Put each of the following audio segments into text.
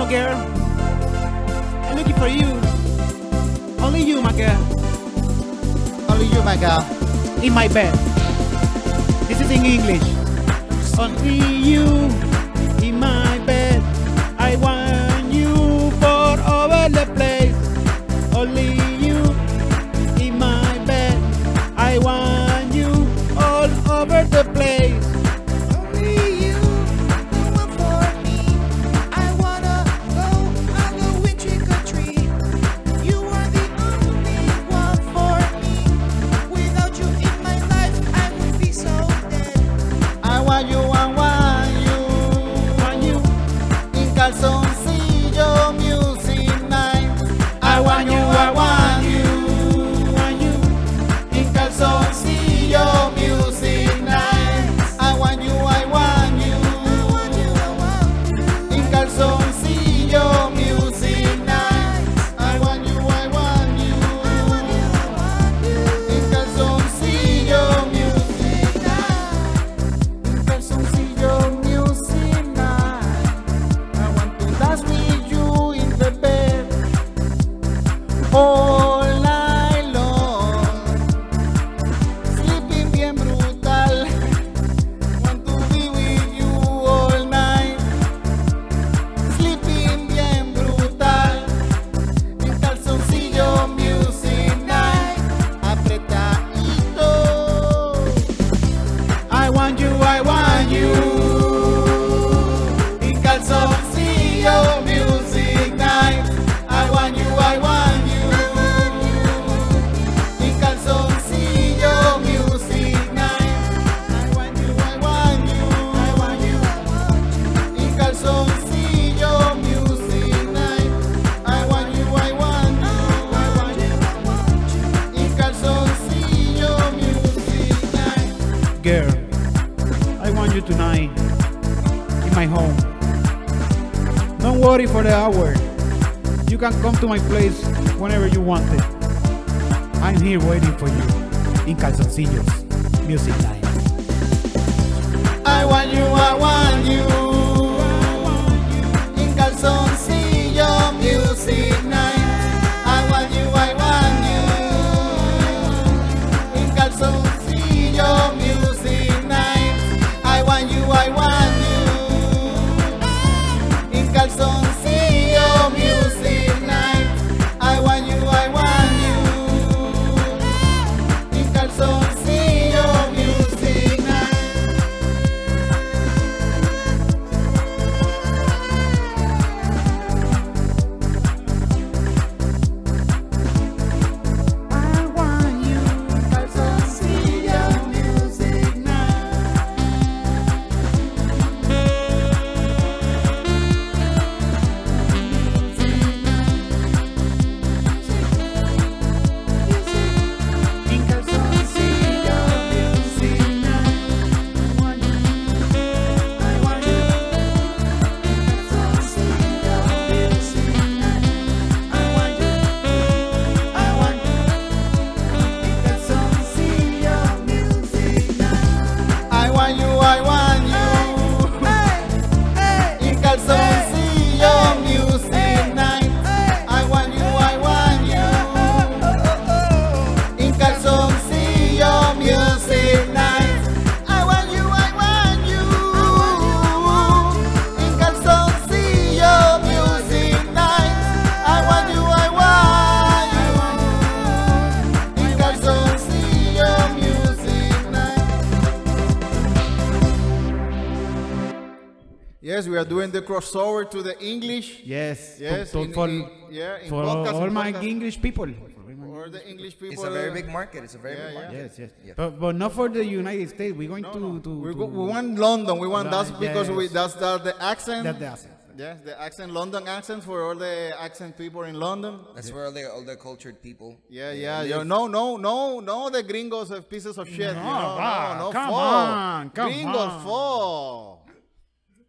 know, girl. I'm looking for you. Only you, my girl. Only you, my girl. In my bed. This is in English. Only you in my bed. I want you for over the place. Only come to my place whenever you want it. I'm here waiting for you in Calzoncillos Music Night. I want you, crossover to the English. Yes, Yes, for, in- for, in- yeah, in for podcast, all in my podcast. English people. Or the English people. It's a very uh, big market. It's a very Yeah, big yeah. market. Yes, yes. Yeah. But, but not for the United States. We're going No, to, no. to, we, to go, we want London. We want that's Right, because we that's that the accent. That's the accent. Yes, the accent, London accent for all the accent people in London. That's where all the all the cultured people. Yeah, yeah, yo, no, no, no, no, the gringos are pieces of shit. No, you know? va, no, no, come four. on, come gringos, on. four.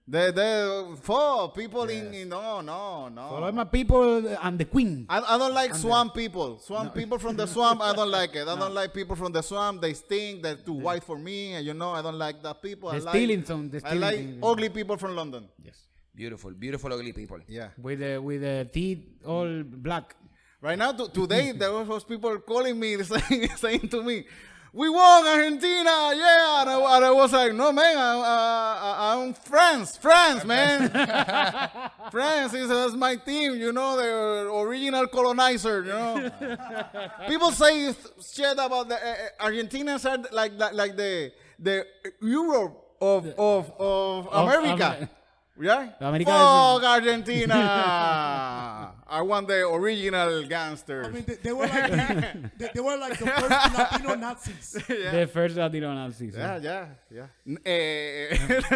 The the four people in, in no no no. For all my people and the queen. I, I don't like swamp people. Swamp people from the swamp, I don't like it. I don't like people from the swamp. They stink. They're too white for me. And you know, I don't like that people. I The like, some- the I stealing like thing. ugly people from London. Yes. Beautiful, beautiful ugly people. Yeah. With the, with the teeth all black. Right now, to, today, there was people calling me, saying, saying to me, "We won Argentina, yeah!" And I, and I was like, "No, man, I, I'm France, France, man, France is that's my team, you know, the original colonizer, you know." people say shit about the uh, Argentinians are like like, like the the Europe of of of America. Amer- Yeah? America Fuck Argentina! I want the original gangsters. I mean, they, they were like they, they were like the first Latino Nazis. The first Latino Nazis. Ya, ya, ya. Eh,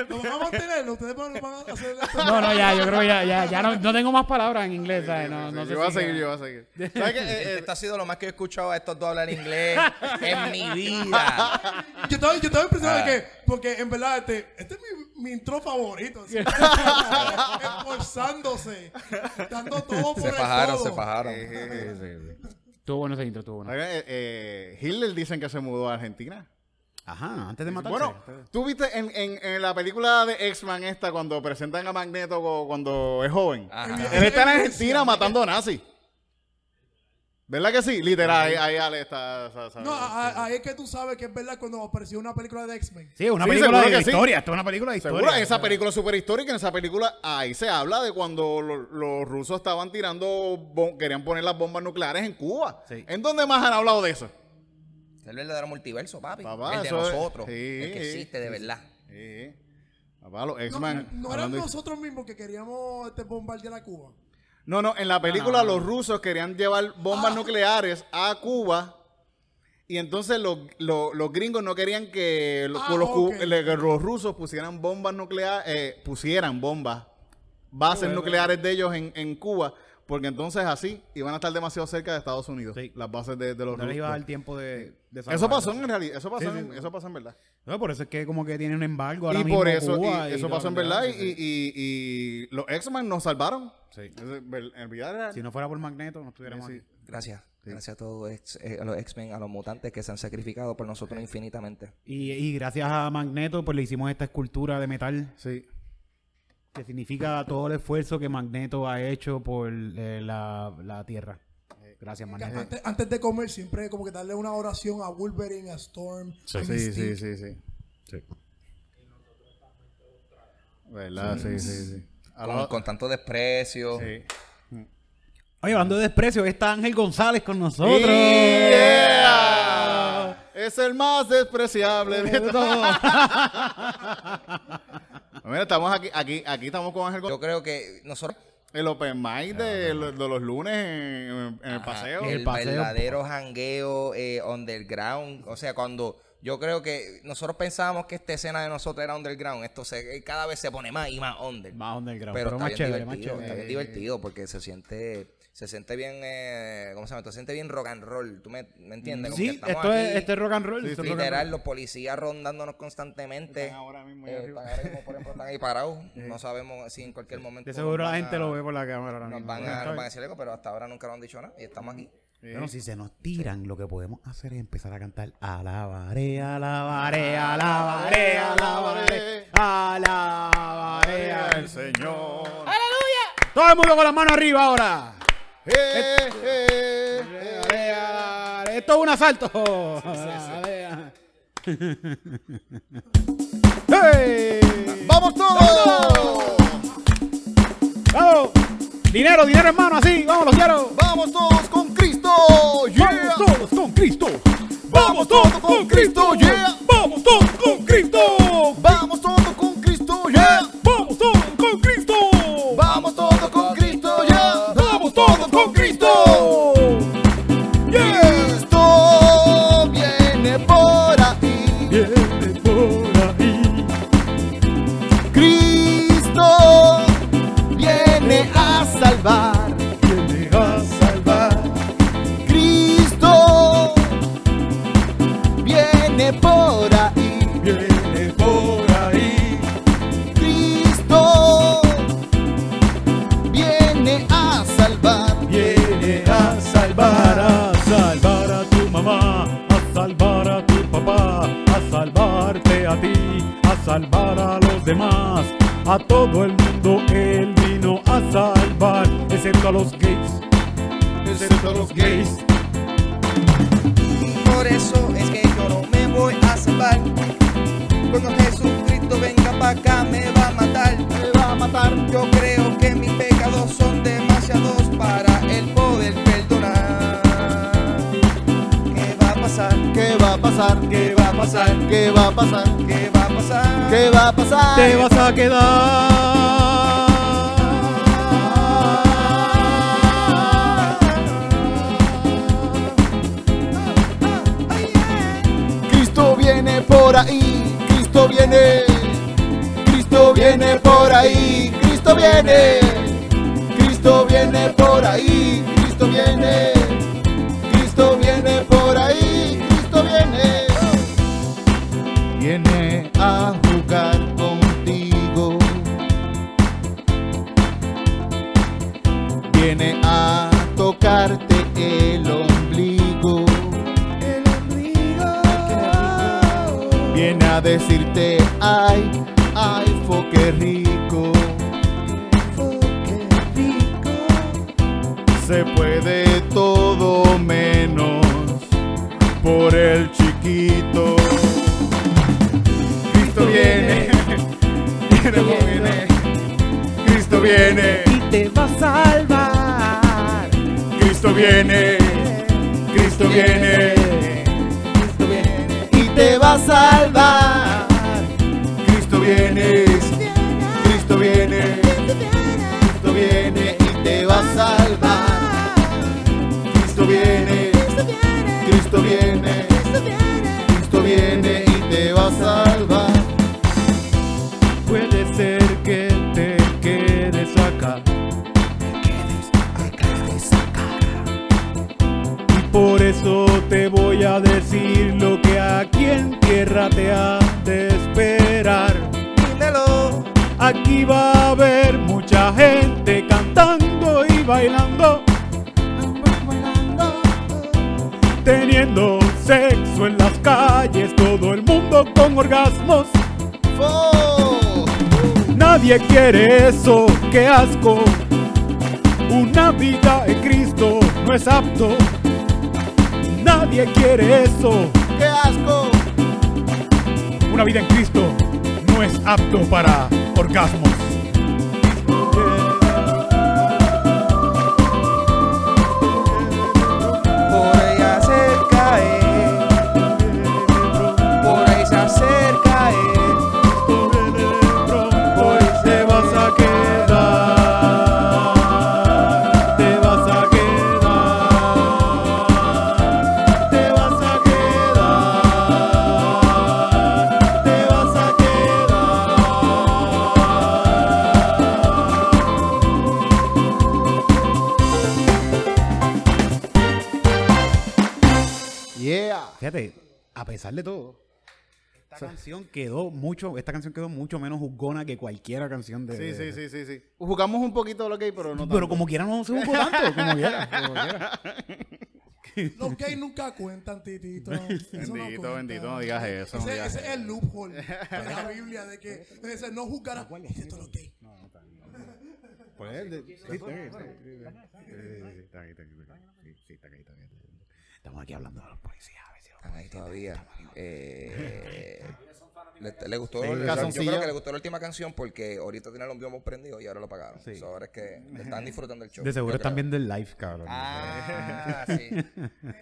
Lo van a mantener, ustedes van van a hacer No, no, ya, yo creo que ya, ya, ya no, no tengo más palabras en inglés, ¿sabes? No, no sé yo voy a seguir, yo voy a seguir. ¿Sabes qué? Eh, eh, Esto ha sido lo más que he escuchado a estos dos hablar inglés en mi vida. Yo estaba, yo estaba impresionado Ah. de que, porque en verdad, este, este es mi, mi intro favorito. así. Esforzándose, dando todo por Se fajaron, todo. se fajaron. Estuvo bueno ese intro, estuvo bueno. eh, eh, Hitler dicen que se mudó a Argentina. Ajá, antes de matarse. Bueno, tú viste en, en, en la película de X-Men esta cuando presentan a Magneto co- cuando es joven. Ajá. Él está en Argentina matando nazis. ¿Verdad que sí? Literal, ahí, ahí Ale está... está- está- No, a- a- ahí es que tú sabes que es verdad cuando apareció una película de X-Men. Sí, una Sí, película de que sí. historia. Esto es una película de historia. Seguro, esa película es súper histórica. En esa película, ahí se habla de cuando lo- los rusos estaban tirando, querían poner las bombas nucleares en Cuba. Sí. ¿En dónde más han hablado de eso? Es el verdadero multiverso, papi. Papá, el de es- nosotros. sí, el que sí, existe de verdad. Sí. Papá, los No, X-Men. no eran hablando de- nosotros mismos que queríamos este, bombardear a Cuba. No, no, en la película los rusos querían llevar bombas Ah. nucleares a Cuba. Y entonces los, los- los gringos no querían que los, Ah, los rusos pusieran bombas nucleares, eh, pusieran bombas, bases nucleares de ellos en, en Cuba, porque entonces así iban a estar demasiado cerca de Estados Unidos, Sí. las bases de, de los No les iba a dar tiempo de, de Eso pasó en realidad, eso pasó, Sí, en, eso pasó en verdad. No, por eso es que como que tiene un embargo ahora Y mismo por eso, Cuba y eso toda pasó en verdad, y, y- y los X-Men nos salvaron. Sí. Ese- En vida real. Si no fuera por Magneto, no estuviéramos Sí. aquí. Gracias. Gracias a todos ex- eh, a los X-Men, a los mutantes que se han sacrificado por nosotros infinitamente. Y, y gracias a Magneto, pues le hicimos esta escultura de metal Sí. Que significa todo el esfuerzo que Magneto ha hecho por eh, la, la Tierra. Gracias, Que Magneto. Antes, antes de comer, siempre como que darle una oración a Wolverine, a Storm, a Sí, Mystique. sí, sí, sí. ¿Verdad? Sí, sí, sí. Con, la- con tanto desprecio. sí. Oye, hablando de desprecio, está Ángel González con nosotros. Yeah. Es el más despreciable de todos. Mira, estamos aquí, aquí, aquí estamos con Ángel Yo creo que nosotros el open mic de, de los lunes en, en el Ajá, paseo. el, El paseo. verdadero jangueo eh, underground. O sea, cuando yo creo que nosotros pensábamos que esta escena de nosotros era underground, esto se, cada vez se pone más y más under. Más underground, pero, pero, está más bien chévere, más divertido, chévere. está bien divertido porque se siente se siente bien eh, ¿cómo se llama? Se siente bien rock and roll, ¿tú me, me entiendes? Como que Sí, estamos esto es, aquí, esto es rock and roll. esto rock and literal roll. los policías rondándonos constantemente. Están ahora mismo Eh, están ahora mismo, por ejemplo, están ahí parados. No sabemos si en cualquier momento De seguro nos la van gente a- lo ve por la cámara ahora Nos mismo. van, a, nos van a decir algo, pero hasta ahora nunca nos han dicho nada y estamos aquí. Bueno, si se nos tiran, lo que podemos hacer es empezar a cantar Alabaré, alabaré, alabaré, alabaré, alabaré al al Señor. Todo el mundo con las manos arriba ahora. Eh, eh, eh. Esto es un asalto. ¡Vamos todos! ¡Vamos! Dinero, dinero hermano, así, vamos los quiero. ¡Vamos todos con Cristo! ¡Yeah! Vamos todos con Cristo. ¡Vamos todos con Cristo! Pasar? ¿Qué va a pasar? ¿Qué va a pasar? ¿Qué va a pasar? ¿Qué va a pasar? Te vas a quedar. Cristo viene por ahí, Cristo viene, Cristo viene por ahí, Cristo viene, Cristo viene por ahí, Cristo viene, bailando, teniendo sexo en las calles, todo el mundo con orgasmos. Nadie quiere eso, qué asco. Una vida en Cristo no es apto. Nadie quiere eso. ¡Qué asco! Una vida en Cristo no es apto para orgasmos. Esta canción quedó mucho, esta canción quedó mucho menos juzgona que cualquier canción de. Sí, sí, sí, sí, sí. Jugamos un poquito lo que hay, pero no tanto. Pero como quiera no se juzgó tanto, como quiera. como quiera. Los gays nunca cuentan, titito. Eso no Bendito, cuenta. bendito, no digas eso, no Ese, digas ese es el loophole de la Biblia de que no juzgará. Esto los gays. Pues, de- sí, está aquí. Sí, está aquí, está aquí, está aquí. Sí, sí, está aquí, está aquí. Estamos aquí hablando de los policías. A ver si los Están ahí todavía. Eh, le, le gustó, Sí, le- yo creo que le gustó la última canción porque ahorita tenía los biomos prendidos y ahora lo pagaron. Sí. So, ahora es que están disfrutando el show. De seguro están viendo el live, cabrón. Ah, sí.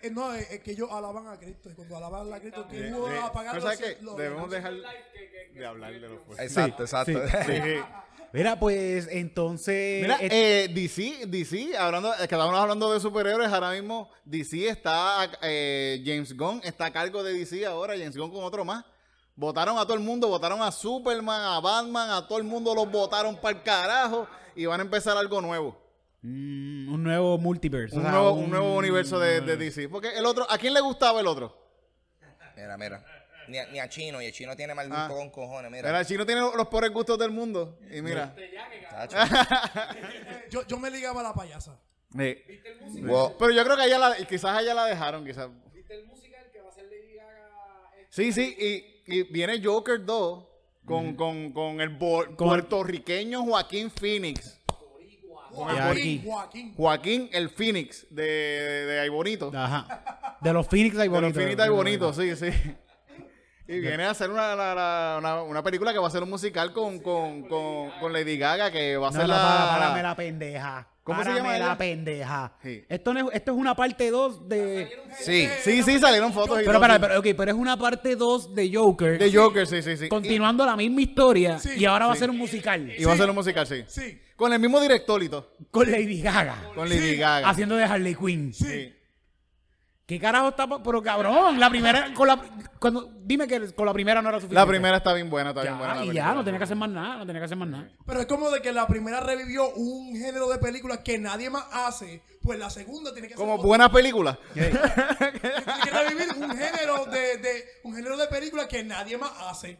Eh, no, es, es que ellos alaban a Cristo. Y cuando alaban a Cristo, que Eh, hubo eh, a los, ¿sabes qué? los- Debemos dejar de hablar de los Exacto, exacto. Mira, pues entonces. Mira, et- eh, DC, DC, hablando, es que estábamos hablando de superhéroes, ahora mismo DC está, eh, James Gunn está a cargo de DC ahora, James Gunn con otro más. Votaron a todo el mundo, votaron a Superman, a Batman, a todo el mundo los votaron para el carajo y van a empezar algo nuevo. mm, un nuevo multiverse. o Un sea, nuevo, un nuevo universo de, de DC. Porque el otro, ¿a quién le gustaba el otro? Mira, mira. Ni a, ni a Chino, y el Chino tiene mal Ah. gusto con cojones, mira. Mira, el chino tiene los peores gustos del mundo. Y mira. Yo, yo me ligaba a la payasa. Wow. Pero yo creo que allá la, quizás allá la dejaron, quizás. Sí, sí, y, y viene Joker 2 con, con, con el bo- Con- puertorriqueño Joaquín Phoenix. Con el. Joaquín. Joaquín el Phoenix de, de Ay Bonito. Ajá. De los Phoenix hay De los. Phoenix Ay Bonito, sí, sí. Y viene a hacer una, la- la- una, una película que va a ser un musical con, con, con, con Lady Gaga, que va a No, ser no, la... para, párame la pendeja. ¿Cómo se llama ella? la pendeja. Sí. Esto, no es, esto es una parte 2 de... Sí. Sí, sí, salieron fotos y Pero, pero, ok, pero es una parte 2 de Joker. De Joker, sí, sí, sí. continuando la misma historia. Sí, y ahora va a ser un musical. Y, va a ser un musical, sí. Sí. Con el mismo director y todo. Con Lady Gaga. Con Lady Sí. Gaga. Haciendo de Harley Quinn. Sí. ¿Qué carajo está? Pero cabrón, la primera. Con la, cuando, dime que con la primera no era suficiente. La primera está bien buena, está bien buena. Y película. ya, no tenía que hacer más nada. No tenía que hacer más nada. Pero es como de que la primera revivió un género de películas que nadie más hace, pues la segunda tiene que Como hacer otra. buena película. tiene que revivir un género de, de un género de películas que nadie más hace.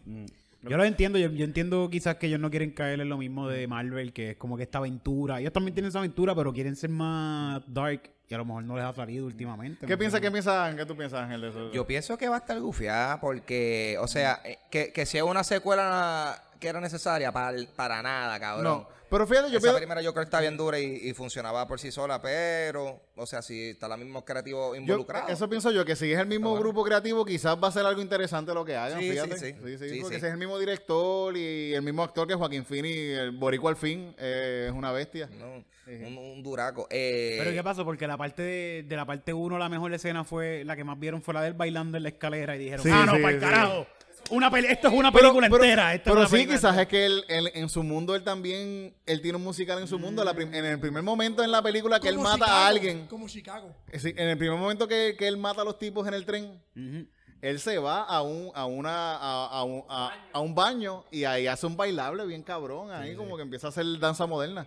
Yo lo entiendo. Yo, yo entiendo quizás que ellos no quieren caer en lo mismo de Marvel, que es como que esta aventura. Ellos también tienen esa aventura, pero quieren ser más dark. Y a lo mejor no les ha salido últimamente. ¿Qué piensas, qué piensas, qué tú piensas, Ángel, de eso? Yo pienso que va a estar gufiada porque, o sea, eh, que, que sea una secuela que era necesaria para, para nada, cabrón. No, pero fíjate, yo Esa pienso... primera Joker está bien dura y, y funcionaba por sí sola, pero, o sea, si está la mismo creativo Yo, involucrado. eso pienso yo, que si es el mismo bueno. grupo creativo, quizás va a ser algo interesante lo que hagan, Sí, sí, fíjate. sí. Sí, porque sí. si es el mismo director y el mismo actor que Joaquín Phoenix, el boricua al fin, eh, es una bestia. No, un, un duraco. Eh, Pero ¿qué pasó? Porque la parte de, de la parte 1, la mejor escena fue la que más vieron fue la del bailando en la escalera y dijeron, Sí, ah, no, sí, para el sí. carajo. Una peli- esto es una película pero- entera. esto es Pero una sí, película quizás entera. es que él, él- en su mundo, él también, él tiene un musical en su mundo. La prim- en el primer momento en la película que él Como mata Chicago, a alguien, Como Chicago. eh, sí, en el primer momento que, que él mata a los tipos en el tren, Ujú. él se va a un, a una, a, a un, a- a un baño y ahí hace un bailable bien cabrón, ahí como que empieza a hacer danza moderna.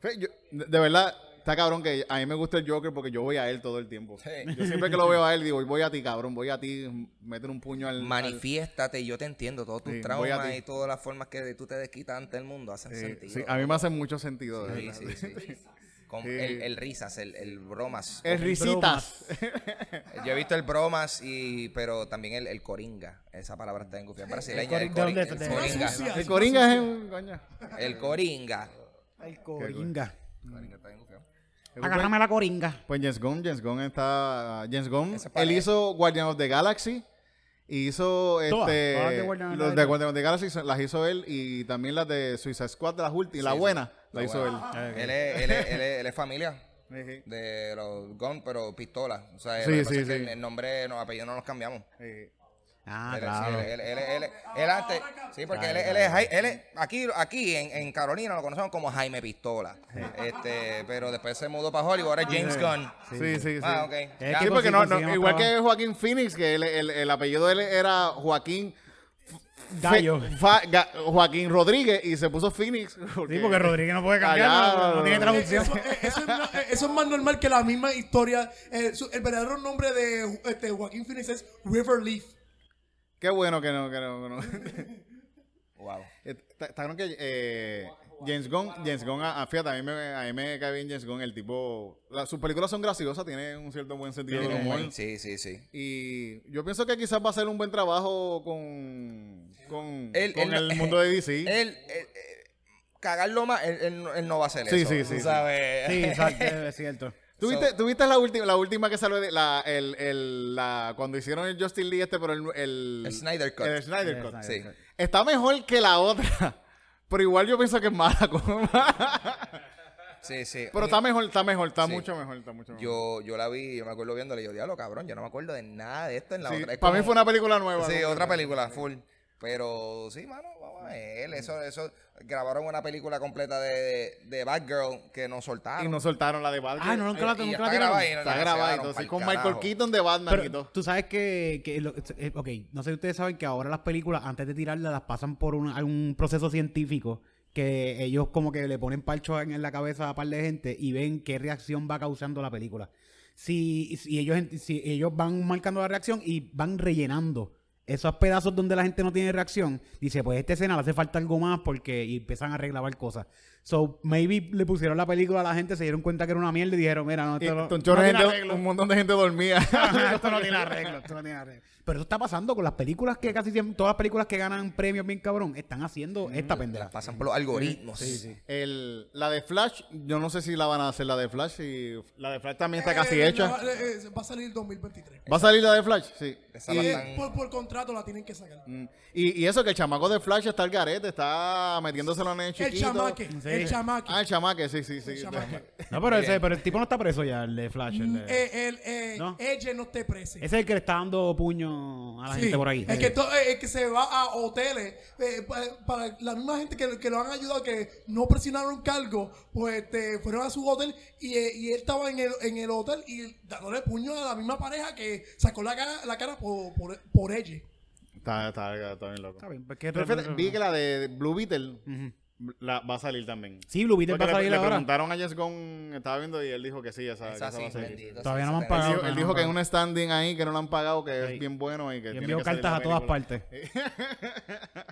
Fe, yo- de, de verdad, está cabrón que a mí me gusta el Joker porque yo voy a él todo el tiempo. Sí. Yo siempre que lo veo a él digo, voy a ti, cabrón, voy a ti, meter un puño al... al- Manifiéstate, yo te entiendo, todos tus Sí, traumas y todas las formas que tú te desquitas ante el mundo hacen Sí, sentido. sí, a mí me hace mucho sentido. Sí, sí, sí. Con Sí. el, el risas, el, el bromas. El risitas. Yo he visto el bromas, y pero también el, el coringa. Esa palabra está en gufiada brasileña. El, coringa. El coringa es un... Coño. El coringa. El coringa. Coringa está gufiado. Agárrame la coringa. Pues James Gunn, James Gunn está... James Gunn, él hizo Guardian of the Galaxy. Hizo Todas, este, de Guardian of the los de Galaxy. Guardian of the Galaxy las hizo él y también las de Suicide Squad de las últimas, la buena, la hizo él. Él es, él, es, él, es, él es familia Sí, de los Gun, pero pistola. O sea, Sí, sí, pasa es que sí. el, el nombre, los apellidos no los cambiamos. Ah, Él- claro. sí, él, él, él, él- él antes, sí, porque él, es- él es, Jai- él es- aquí, aquí en, en Carolina lo conocemos como Jaime Pistola, este, pero después se mudó para Hollywood, ahora es James Gunn. Sí, sí, sí. Ah, ok. Es Ya. Sí, que porque no, no, conseguimos igual que Joaquín Phoenix, que él- el, el apellido de él era Joaquín Gallo. Fe- Fa- Ga- Joaquín Rodríguez y se puso Phoenix. Sí, porque Rodríguez no puede cambiar, Allá, no, no tiene no, traducción. Eso, eh, eso es, eh, eso es más normal que la misma historia. Eh, el verdadero nombre de este, Joaquín Phoenix es River Leaf. Qué bueno que no, que no. que no. Wow. Está está claro que eh, James Gunn, James Gunn, ah, fíjate, a mí, me, a mí me cae bien James Gunn, el tipo, la- sus películas son graciosas, tiene un cierto buen sentido del humor. Sí, sí, sí. Y yo pienso que quizás va a hacer un buen trabajo con, con, Él- con él- el mundo de DC. Él, él, eh, cagarlo más, él, él no- él no va a hacer Sí, eso. sí, sí, sí. Sí, exacto, es cierto. ¿Tuviste, So- ¿tuviste la última, la última que salió de la, el, el, la, cuando hicieron el Justin Lee este, pero el, el, El Snyder Cut. el Snyder Cut. Snyder Sí. Cut. Está mejor que la otra, pero igual yo pienso que es mala. Sí, sí. pero está mejor, está mejor, está Sí. mucho mejor, está mucho mejor. Yo, yo la vi, yo me acuerdo viéndola y yo, diablo, cabrón, yo no me acuerdo de nada de esto en la Sí, otra. Es para mí fue una película nueva. Sí, ¿no? otra película, full. Pero sí, mano, vamos a ver. Eso, eso, grabaron una película completa de, de, de Batgirl que nos soltaron. Y nos soltaron la de Batman. Ah, no, nunca la, Y- y nunca está la tiraron. grabada Está y sí, pa'l con carajo. Michael Keaton de Batman y Pero todo. tú sabes que, que lo- eh, ok, no sé si ustedes saben que ahora las películas, antes de tirarlas, las pasan por un, algún proceso científico que ellos como que le ponen parchos en, en la cabeza a par de gente y ven qué reacción va causando la película. Si, si ellos, si ellos van marcando la reacción y van rellenando esos pedazos donde la gente no tiene reacción, dice, pues esta escena le hace falta algo más porque y empiezan a arreglar cosas. So, maybe le pusieron la película a la gente, se dieron cuenta que era una mierda y dijeron, mira, no, Y esto un chorro no de tiene gente- arreglo. un montón de gente dormía. Ajá, esto no tiene arreglo, esto no tiene arreglo. Pero eso está pasando con las películas que casi siempre, todas las películas que ganan premios bien cabrón, están haciendo esta pendeja. Pasan por los algoritmos. El, la de Flash, yo no sé si la van a hacer la de Flash. Y la de Flash también está Eh, casi eh, hecha. no, eh, eh, va a salir 2023. ¿Va a salir la de Flash? Sí. Esa Y, la están- por, por contrato la tienen que sacar. mm, y, y eso que el chamaco de Flash está al garete, está metiéndoselo en el El chiquito. chamaque, Sí. El chamaque. Ah, el chamaque, sí, sí, sí. No, pero, ese, pero el tipo no está preso ya, el de Flash. El de- Eh, el, eh, ¿No? Ella no esté presa. ese es el que le está dando puño a la Sí, gente por ahí. El que, to- eh, el que se va a hoteles eh, pa- para, la misma gente que, que lo han ayudado que no presionaron cargo, pues este, fueron a su hotel y, eh, y él estaba en el, en el hotel y dándole puño a la misma pareja que sacó la cara, la cara por, por, por ella. Está, está, está bien loco. Está bien, pues, ¿qué- Pero fíjate, vi que la de Blue Beetle la, va a salir también. Sí, Blue Beetle va a le, salir le ahora. preguntaron a Jess estaba viendo y él dijo que sí, esa, que Esa esa sí, va a salir. bendito, Todavía no me han Él pagado. dijo, él dijo que hay no. un standing ahí que no lo han pagado, que Sí. es bien bueno y que Yo envío que cartas a todas partes.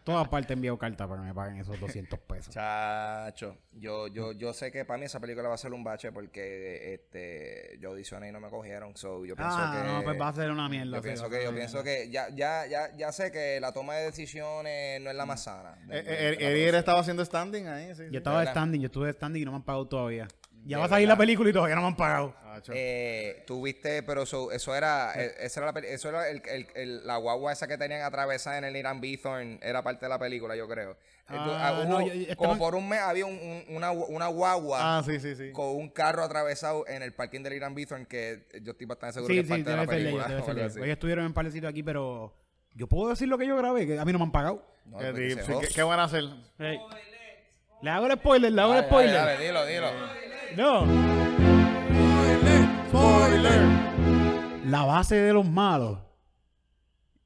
todas partes envío cartas para que me paguen esos 200 pesos. Chacho, yo, yo, yo sé que para mí esa película va a ser un bache porque este yo audicioné y no me cogieron. So yo pienso Ah, que. no, pues va a ser una mierda. Yo sí, pienso que, yo pienso que ya, ya, ya, ya sé que la toma de decisiones no es la más sana. de- Eh, eh, estaba haciendo standing ahí, sí. sí. Yo estaba de standing, yo estuve de standing y no me han pagado todavía. Ya De va a salir verdad. la película y todavía no me han pagado. Ah. Eh, tuviste, pero eso, eso era, eh, esa era, la, eso era el, el- el- la guagua esa que tenían atravesada en el Irán Bithorn, era parte de la película, yo creo. Eh, Ah, ah, no, hubo- yo- yo- como por un mes había un- un- una, una guagua Ah, sí, sí, sí. con un carro atravesado en el parking del Irán Bithorn que yo estoy bastante seguro Sí, que es sí, parte de la película. ellos, estuvieron en palecito aquí, pero yo puedo decir lo que yo grabé, que a mí no me han pagado. No, Eh, sí. ¿qué, qué van a hacer? Hey. Le hago el spoiler, le hago el spoiler. dale, dale, dilo, dilo. No. Spoiler. La base de los malos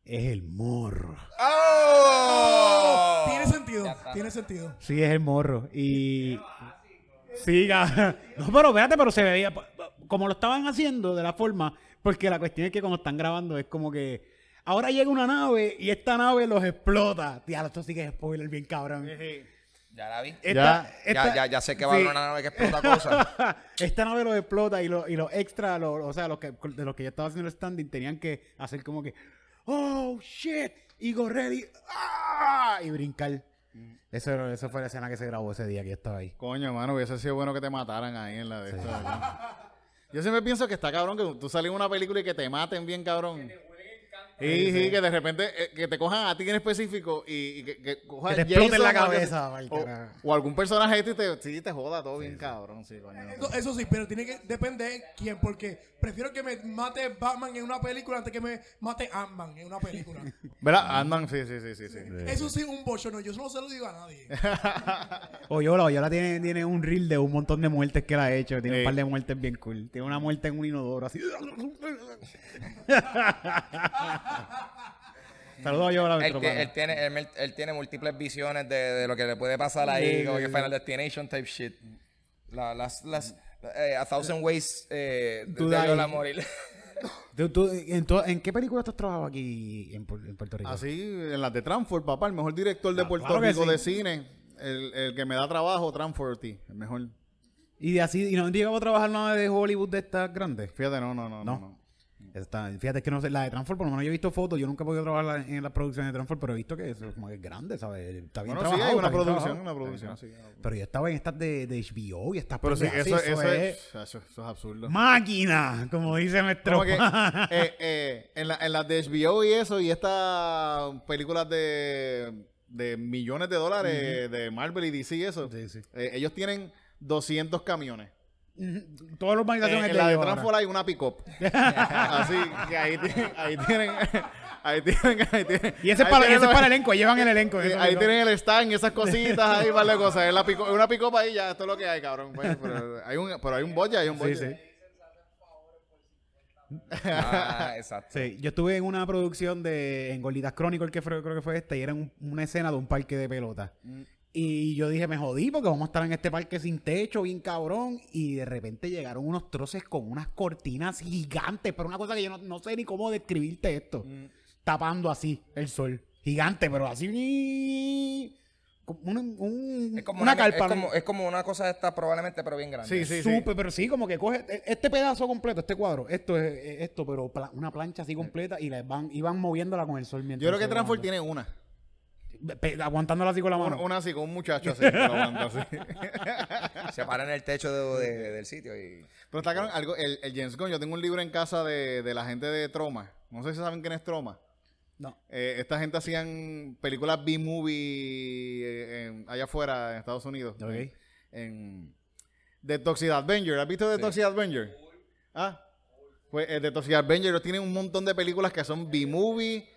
es el morro. ¡Oh! Tiene sentido, tiene sentido. Sí, es el morro. Y. Siga. No, pero espérate, pero se veía. Como lo estaban haciendo de la forma. Porque la cuestión es que cuando están grabando es como que. Ahora llega una nave y esta nave los explota. Tía, esto sí que es spoiler bien cabrón. Ya la vi. Esta- Ya. esta- ya, ya, ya sé que va a sí. haber una nave que explota cosas. Esta nave los explota y los y los extras, los- o sea, los que, de los que yo estaba haciendo el standing, tenían que hacer como que, oh shit, y correr y, ¡ah! y brincar. Eso, eso fue la escena que se grabó ese día que yo estaba ahí. Coño, hermano, hubiese sido bueno que te mataran ahí en la de esto. Yo siempre pienso que está cabrón que tú sales en una película y que te maten bien cabrón. Sí, sí, que de repente eh, que te cojan a ti en específico y, y que, que cojan Que te exploten la Jason o algo cabeza, O, o algún personaje este y te, sí, te joda todo bien cabrón. Sí, coño. Eso, eso sí, pero tiene que depender de quién, porque prefiero que me mate Batman en una película antes que me mate Ant-Man en una película. ¿Verdad? Andan, sí, sí, sí, sí. sí. Eso sí, un bocho, no, yo no se lo digo a nadie. Oyola, Oyola tiene, tiene un reel de un montón de muertes que él ha hecho. Tiene Sí. un par de muertes bien cool. Tiene una muerte en un inodoro así. Saludos a Oyola, él, él tiene, él, él tiene múltiples visiones de, de lo que le puede pasar ahí, Sí, como sí, que sí. Final Destination type shit. La- las, las, eh, a Thousand Ways eh, de, morir. ¿Tú- tú- en, to- en qué película tú has trabajado aquí en, Pu- en Puerto Rico? Así, en las de Transport, papá, el mejor director de Ah, Puerto claro Rico sí. de cine. El, el que me da trabajo, Transport, el mejor. Y de así, y no han llegado a trabajar nada de Hollywood de estas grandes. Fíjate, no, no, no, no. No. no. Está, fíjate que no sé, la de Transform, por lo menos yo he visto fotos, yo nunca he podido trabajar en la producción de Transform, pero he visto que es como que es grande, ¿sabes? Está bien Bueno, sí, trabajado. hay una está bien producción, trabajado. una producción, Está bien sí. trabajado. Pero yo estaba en estas de, de HBO y estas Pero sí, eso, sí, eso, es, eso, eso es absurdo. máquina, como dice nuestro Como que pana. eh, eh, en, la, en las de HBO y eso, y estas películas de, de millones de dólares de Marvel y DC y eso, Sí, sí. eh, ellos tienen 200 camiones. Todas las En, organizaciones en la de ellos ahora. Transfor hay una pick-up. Así que ahí, ahí tienen... Ahí tienen, ahí tienen. Y ese es ahí para, tienen ese es los- para el elenco, llevan el elenco. en eso, Ahí ¿no? tienen el stand y esas cositas ahí, vale cosas. Es la pico, una pick-up ahí ya, esto es lo que hay, cabrón. Pues, pero hay un, pero hay un budget, hay un Sí, budget. sí. ah, exacto. Sí, yo estuve en una producción de en Gorditas Chronicle, que fue- creo que fue esta, y era un- una escena de un parque de pelota. Y yo dije, me jodí porque vamos a estar en este parque sin techo, bien cabrón. Y de repente llegaron unos troces con unas cortinas gigantes, pero una cosa que yo no, no sé ni cómo describirte esto. tapando así el sol. Gigante, pero así. una, un- Es como una una, carpa. es como, es como una cosa esta probablemente, pero bien grande. Sí, sí, sí. Súper, pero sí, como que coge e- este pedazo completo, este cuadro, esto es es esto, pero pla- una plancha así completa y la van, iban moviéndola con el sol mientras Yo creo que va tiene una. Aguantándola así con la mano. una así, con un muchacho así. que lo aguanta así. Se para en el techo de- de- del sitio y... Pero está algo, el, el James Gunn, yo tengo un libro en casa de, de la gente de Troma. No sé si saben quién es Troma. No. Eh, esta gente hacían películas B-movie eh, allá afuera en Estados Unidos. Ok. En, en- The Toxic Avenger. ¿Has visto The Toxic Avenger? Ah. Pues eh, The Toxic Avenger tienen un montón de películas que son B-movie.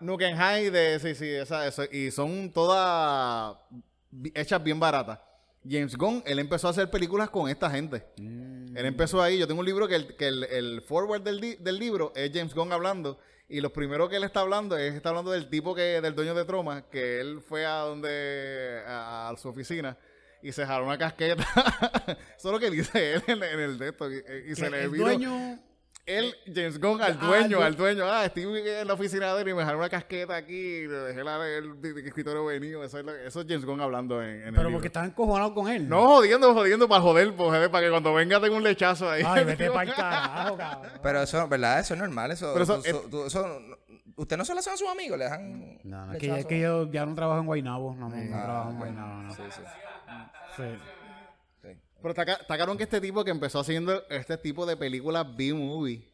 Nuke and High de sí, sí, esa, eso, y son todas hechas bien baratas. James Gunn, él empezó a hacer películas con esta gente. Él empezó ahí. Yo tengo un libro que el, que el, el forward del, di- del libro es James Gunn hablando. Y lo primero que él está hablando es está hablando del tipo que del dueño de Troma, que él fue a donde a, a su oficina y se jaló una casqueta. Eso es lo que dice él en, en el texto. Y, y se le el vino dueño él, James Gunn, al Ah, dueño, al dueño. Ah, estoy en la oficina de él y me jaló una casqueta aquí y le dejé la, el, el escritorio venido. Eso es, lo- eso es James Gunn hablando en, en el pero libro. porque estaba encojonado con él. No, jodiendo, jodiendo para joder, pues, joder, para que cuando venga tenga un lechazo ahí. Ay, vete para el carajo, cabrón. Pero eso, ¿verdad? Eso es normal. Eso, Pero eso- eso- tú- eso- ¿Usted no se lo hace a sus amigos? ¿Le dejan No, no, es que, es que yo ya no trabajo en Guaynabo. No, no, no Ah, trabajo en. Guaynabo, no. Sí, sí. Sí. Pero está, cabrón que este tipo que empezó haciendo este tipo de películas B-movie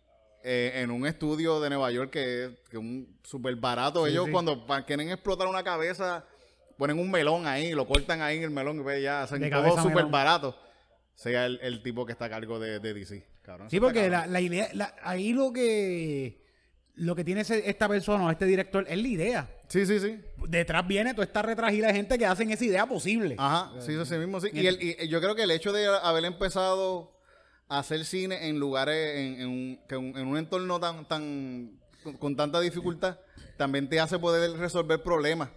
eh, en un estudio de Nueva York que es un súper barato. Ellos sí. cuando quieren explotar una cabeza, ponen un melón ahí, lo cortan ahí en el melón y ve, ya hacen De todo súper barato. Sea el, el tipo que está a cargo de, de DC. Cabrón, Sí, porque la, la idea, la- ahí lo que lo que tiene ese- esta persona o este director es la idea. Sí, sí, sí. Detrás viene toda esta retragida de gente que hacen esa idea posible. Ajá, sí, eso sí mismo, sí. Y, el- y yo creo que el hecho de haber empezado a hacer cine en lugares, en, en un, en un entorno tan, tan, con, con tanta dificultad, también te hace poder resolver problemas.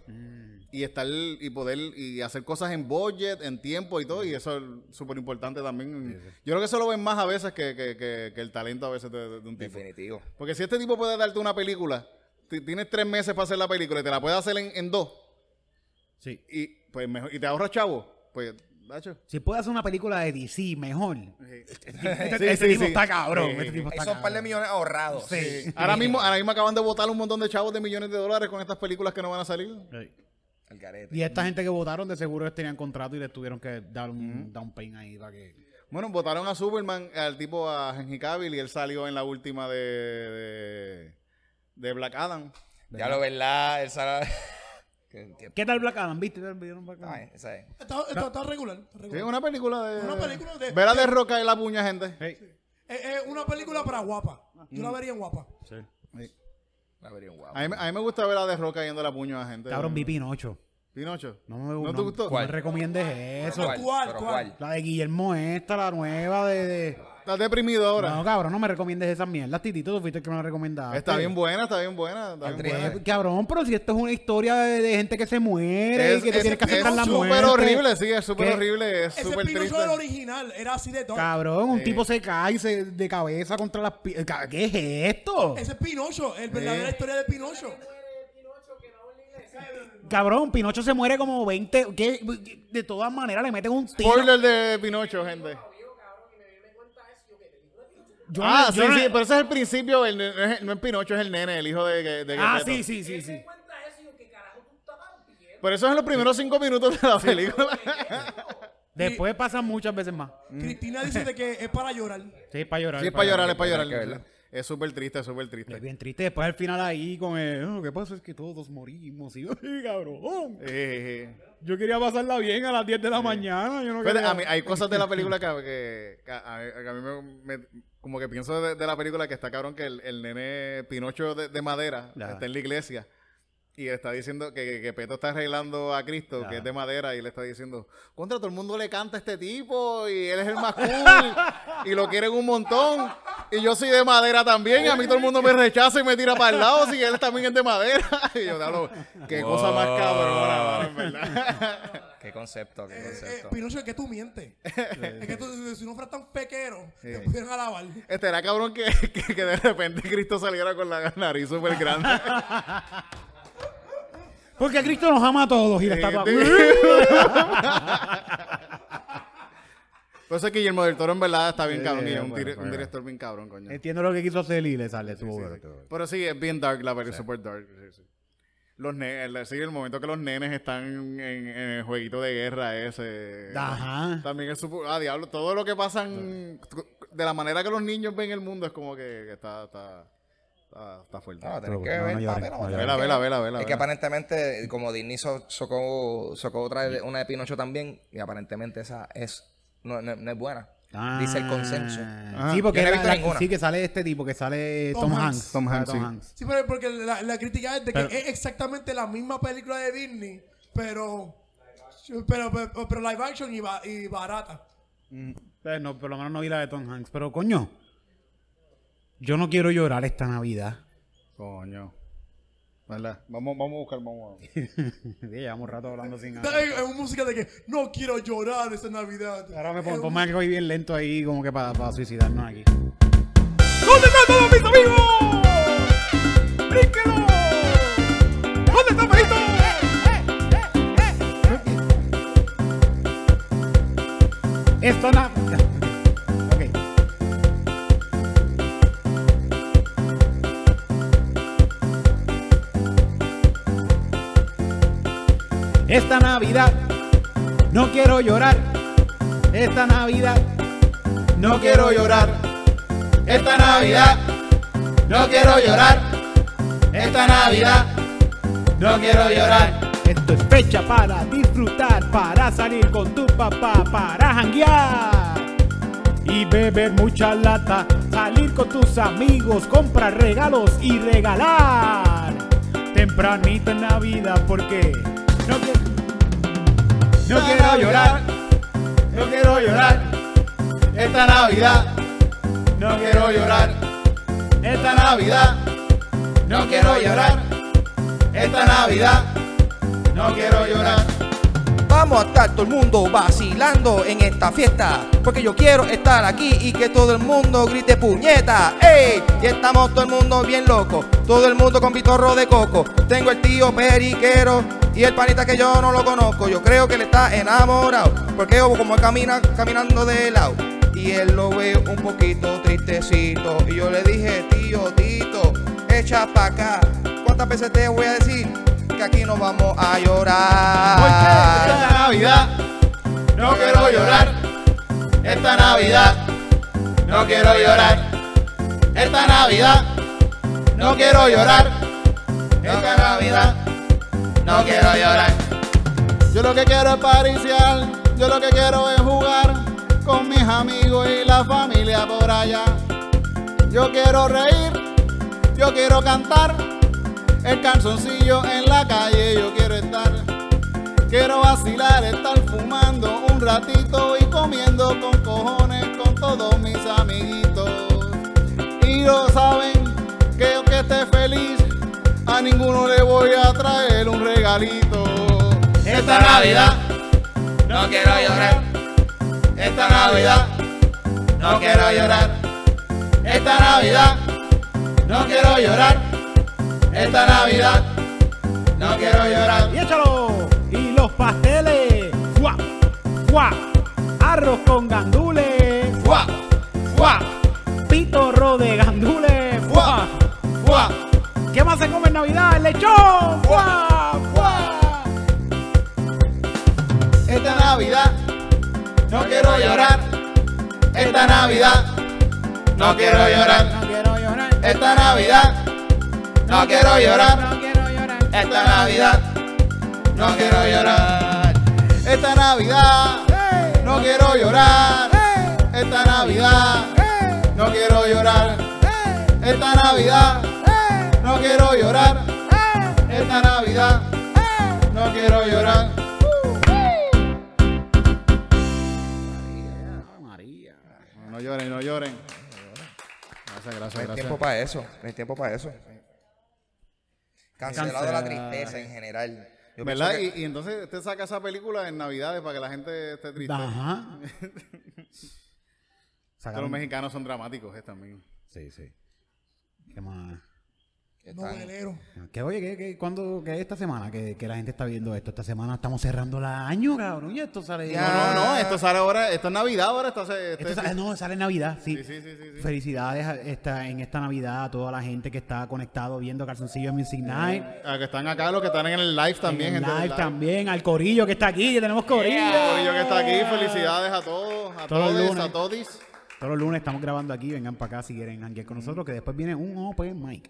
Y estar, y poder, y hacer cosas en budget, en tiempo y todo, y eso es súper importante también. Yo creo que eso lo ven más a veces que, que- que- que el talento a veces de, de un tipo. Definitivo. Porque si este tipo puede darte una película, ti- tienes tres meses para hacer la película y te la puede hacer en, en dos, Sí. y pues mejor, y te ahorras chavo, pues, Nacho. Si puede hacer una película de DC mejor. Sí. Este, Sí, este sí, tipo sí. está cabrón. Sí. Este tipo está Esos par de cabrón. millones ahorrados. Sí. Ahora mismo, ahora mismo acaban de votar un montón de chavos de millones de dólares con estas películas que no van a salir. Al garete. Y esta gente que votaron de seguro ellos tenían contrato y les tuvieron que dar un down payment ahí para que... Bueno, votaron a Superman, al tipo a Henry Cavill y él salió en la última de, de, de Black Adam. Ya lo verdad, el sala... ¿Qué, qué- ¿Qué tal Black Adam? ¿Viste el video de Black Adam? Ay, esa es. Está, está, está regular. está Sí, regular. una película de... Una película de- Ver a de Roca y la puña, gente. Hey. Es, es una película para guapa. Yo Mm. la vería en guapa. Sí. A mí, a mí me gusta ver a de Roca yendo a la puña a gente. Cabrón, vi Pinocho. Pinocho. No me ¿No no, te gustó? no ¿Cuál? me recomiendes eso. ¿Cuál? ¿Cuál? ¿Pero ¿Cuál? cuál? La de Guillermo esta, la nueva de... de- Estás deprimido ahora. No, cabrón, no me recomiendes esas mierdas. Titito, tú fuiste el que me la recomendaste. está bien buena, está bien buena. Está bien Andrés, buena. Eh, Cabrón, pero si esto es una historia de, de gente que se muere y que te tienes que aceptar la muerte. súper horrible, sí, es súper horrible, es Ese súper Pinocho triste. del original era así de todo. Cabrón, un Sí. tipo se cae se- de cabeza contra las... ¿Qué es esto? Ese es Pinocho, el verdadera historia de Pinocho. Cabrón, Pinocho se muere como 20... ¿qué? De todas maneras le meten un tiro. Spoiler de Pinocho, gente. Yo ah, yo sí, no- sí, pero ese es el principio, el, no, es, no es Pinocho, es el nene, el hijo de, de, de Ah, sí, sí, sí, sí. Pero eso es en los primeros cinco minutos de la película. Después pasan muchas veces más. Cristina dice de que es para llorar. Sí, es para llorar. sí, es para llorar, es para llorar. Es súper triste, es súper Es triste. bien triste. Después al final ahí con el... "Oh, Lo que pasa es que todos morimos. Y, "Ay, cabrón. Eh, Yo quería pasarla bien a las 10 de la mañana. Yo no Fíjate, quería... a mí, hay cosas de la película que, que- que a, a- que a mí me, me- como que pienso de, de la película que está cabrón que el, el nene Pinocho de, de madera está en la iglesia y le está diciendo que, que, que Peto está arreglando a Cristo, que es de madera, y le está diciendo, contra todo el mundo le canta a este tipo y él es el más cool y lo quieren un montón. Y yo soy de madera también y a mí todo el mundo me rechaza y me tira para el lado si él también es de madera. Y yo, "Diablo, qué cosa más cabrona, en verdad. Qué concepto, qué Eh, eh, concepto. Pinocho, es que tú mientes. es que tú, si no fueras tan pequero, te Sí. pudieran alabar. Este era cabrón que, que, que de repente Cristo saliera con la nariz súper grande. Porque Cristo nos ama a todos y la estatua. Por eso es que Guillermo del Toro en verdad está bien Sí, cabrón. y es un, bueno, dire- un bueno. director bien cabrón, coño. Entiendo lo que quiso hacer y le sale. Sí, estuvo sí. Pero sí, es bien dark la película, super dark. sí, sí. Los ne el, sí, el momento que los nenes están en, en el jueguito de guerra ese. Ajá. También es super... Ah, diablo, todo lo que pasan... De la manera que los niños ven el mundo es como que, que está, está, está, está fuerte. No, tenés que ver, no no, Vela, vela, vela, vela, Es que aparentemente, como Disney so- sacó, sacó otra de- una de Pinocho también, y aparentemente esa es no, no- no es buena. Dice el consenso. Ah. Sí, porque no he visto la- ninguna. sí que sale este tipo, que sale Tom Tom, Hanks. Hanks. Tom Hanks, sí. Sí, pero porque la, la crítica es de que Pero- es exactamente la misma película de Disney, pero pero, pero, pero live action y, ba- y barata. Mm, eh, no, por lo menos no vi la de Tom Hanks. Pero coño, yo no quiero llorar esta Navidad. Coño. ¿Verdad? Vamos, vamos a buscar, vamos a Sí, llevamos rato hablando sin Es, es una música de que no quiero llorar esta Navidad. Ahora me pongo, un- ponme algo ahí bien lento ahí, como que para suicidarnos aquí. ¿Dónde están todos mis amigos? ¡Bríquelo! ¿Dónde está Felito? Esto no. Esta Navidad no quiero llorar. Esta Navidad no quiero llorar. Esta Navidad no quiero llorar. Esta Navidad no quiero llorar. Esto es fecha para disfrutar, para salir con tu papá, para janguear y beber mucha lata, salir con tus amigos, comprar regalos y regalar. Tempranito en Navidad porque no quiero, no quiero llorar, No quiero llorar. Esta Navidad no quiero llorar. Esta Navidad no quiero llorar. Esta Navidad no quiero llorar. Vamos a estar todo el mundo vacilando en esta fiesta. Porque yo quiero estar aquí y que todo el mundo grite puñeta. ¡Ey! Y estamos todo el mundo bien loco. Todo el mundo con pitorro de coco. Tengo el tío periquero y el panita que yo no lo conozco. Yo creo que él está enamorado. Porque como camina caminando de lado. Y él lo ve un poquito tristecito. Y yo le dije, tío Tito, echa pa' acá. ¿Cuántas veces te voy a decir que aquí nos vamos a llorar? Esta Navidad no quiero llorar. Esta Navidad no quiero llorar. Esta Navidad no quiero llorar. Esta Navidad no quiero llorar. Yo lo que quiero es pariciar, yo lo que quiero es jugar con mis amigos y la familia por allá. Yo quiero reír, yo quiero cantar, el calzoncillo en la calle yo quiero estar. Quiero vacilar, estar fumando un ratito y comiendo con cojones con todos mis amiguitos. Y lo saben que feliz, a ninguno le voy a traer un regalito. Esta Navidad no quiero llorar. Esta Navidad no quiero llorar. Esta Navidad no quiero llorar. Esta Navidad no quiero llorar. y échalo. Y los pasteles. ¡Fua! ¡Fua! Arroz con gandules. No quiero llorar. Esta Navidad no quiero llorar. Esta Navidad. No quiero llorar. Esta Navidad no quiero llorar. Esta Navidad no quiero llorar. Esta Navidad no quiero llorar. Esta Navidad no quiero llorar. Esta Navidad no quiero llorar. Lloren, no lloren. Gracias, gracias, No hay gracias. tiempo para eso. No hay tiempo para eso. Cancelado la tristeza en general. Yo ¿Verdad? que- Y, y entonces usted saca esa película en Navidades para que la gente esté triste. Ajá. Sacaron- los mexicanos son dramáticos eh, también. Sí, sí. ¿Qué más? Que Novelero. ¿Qué, oye, ¿qué, qué, cuándo, qué esta semana que, que la gente está viendo esto? Esta semana estamos cerrando el año, cabrón. Y esto sale... Ya. No, no, no, esto sale ahora, esto es Navidad ahora, esto se- Esto este- sale, no, sale Navidad, sí. Sí, sí, sí. Felicidades a esta, en esta Navidad a toda la gente que está conectado viendo Calzoncillo Music Night. A que están acá, los que están en el live también, en el gente del live también, al Corillo que está aquí, que tenemos Corillo. Corillo que está aquí, felicidades a todos, a Todos los todos, lunes. a todis. Todos los lunes estamos grabando aquí, vengan para acá si quieren janguear con nosotros, que después viene un open mic.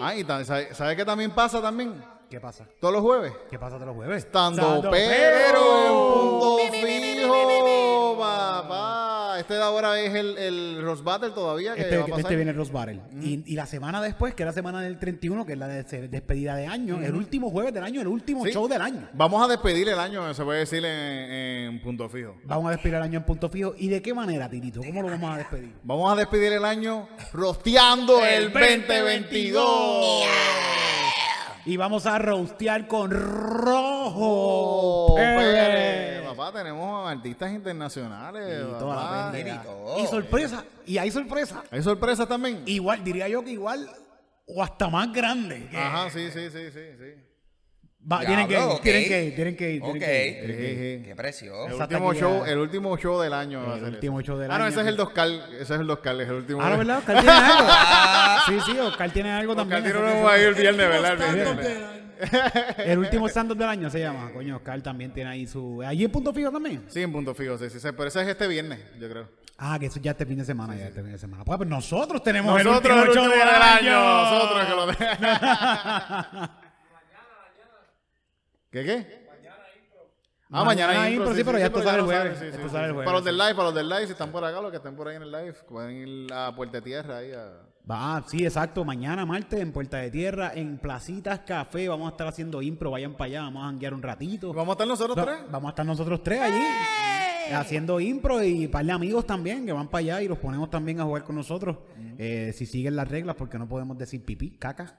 Ah, y ta- ¿sabe, sabe qué también pasa también? ¿Qué pasa? Todos los jueves. ¿Qué pasa todos los jueves? Estando pero ahora es el, el Rose Battle todavía que Este, va a pasar. este viene el Rose Battle. Y, y la semana después, que es la semana del 31, que es la de despedida de año, el último jueves del año, el último Sí. show del año. Vamos a despedir el año, se puede decir en, en punto fijo. Vamos a despedir el año en punto fijo. ¿Y de qué manera, Tirito? ¿Cómo lo vamos a despedir? Vamos a despedir el año rosteando el, El 2022. Y vamos a roastear con rojo. Oh. Papá, tenemos artistas internacionales. Y toda la todo. Y sorpresa. Y hay sorpresa. ¿Hay sorpresas también? Igual, diría yo que igual o hasta más grande. que- Ajá, sí, sí, sí, sí, sí. Va, tienen, que ir, Diablo, ok. tienen que ir, tienen que ir, tienen Ok. que ir, tienen que ir. Eh, Qué precioso. El último, show, el último show del año. va a El último show del Ah, no, año. ese es el Doscal. Ese es el Doscal, es el último. Ah, no, ¿verdad? Oscar tiene algo. sí, sí, Oscar tiene algo Oscar también. tiene que- ahí el viernes, ¿verdad? El Stand-up viernes. del año. El último stand-up del año se llama. Coño, Oscar también tiene ahí su. ¿Allí en punto fijo también? Sí, en punto fijo, sí, sí, sí, pero ese es este viernes, yo creo. Ah, que eso ya este fin de semana, ya este fin de semana. Pues, pues nosotros tenemos Nosotros el el último show del año. Nosotros que lo ¿Qué qué? Ah, Mañana mañana, impro, sí, pero ya esto sale el jueves, esto sale el Para los del live, para los del live, si están por acá, los que estén por ahí en el live, pueden ir a Puerta Tierra ahí a... Va, sí, exacto. Mañana, martes, en Puerta de Tierra, en Placitas Café, vamos a estar haciendo impro. Vayan para allá, vamos a janguear un ratito. Vamos a estar nosotros tres. Vamos a estar nosotros tres allí haciendo impro y un par de amigos también que van para allá y los ponemos también a jugar con nosotros. Eh, si siguen las reglas, porque no podemos decir pipí, caca,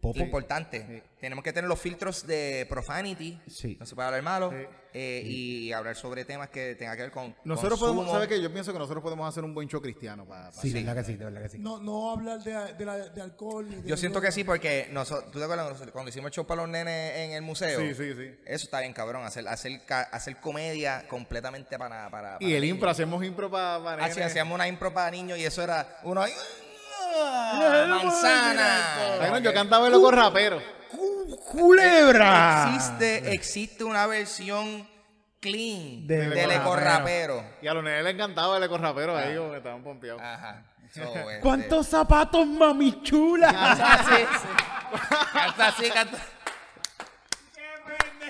popo. Importante. Tenemos que tener los filtros de profanity. Sí. No se puede hablar malo. eh, Y hablar sobre temas que tengan que ver con. Nosotros consumo. podemos, ¿sabe qué? Yo pienso que nosotros podemos hacer un buen show cristiano para... Sí, de verdad que sí, de verdad que sí. No, no hablar de, de, la, de alcohol. Ni de Yo siento que sí, porque nosotros, ¿tú te acuerdas cuando- hicimos el show para los nenes en el museo? Sí, sí, sí. Eso está bien, cabrón. Hacer, hacer, hacer comedia completamente para. para, Y para el niños. impro, hacemos impro para... para Ah, sí, nenes. hacíamos una impro para niños y eso era uno ahí. ¡Ah! ¡Manzana! Ay, no, yo cantaba el loco rapero. ¡Culebra! Existe, existe una versión clean Del del ecorrapero. Y a los nenes les encantaba el eco rapero ahí, como que estaban pompeados. Ajá. So, este- ¿Cuántos zapatos, mami chula? Canta así, sí. Canta así, canta. Ok, ok, ok, te- te- te-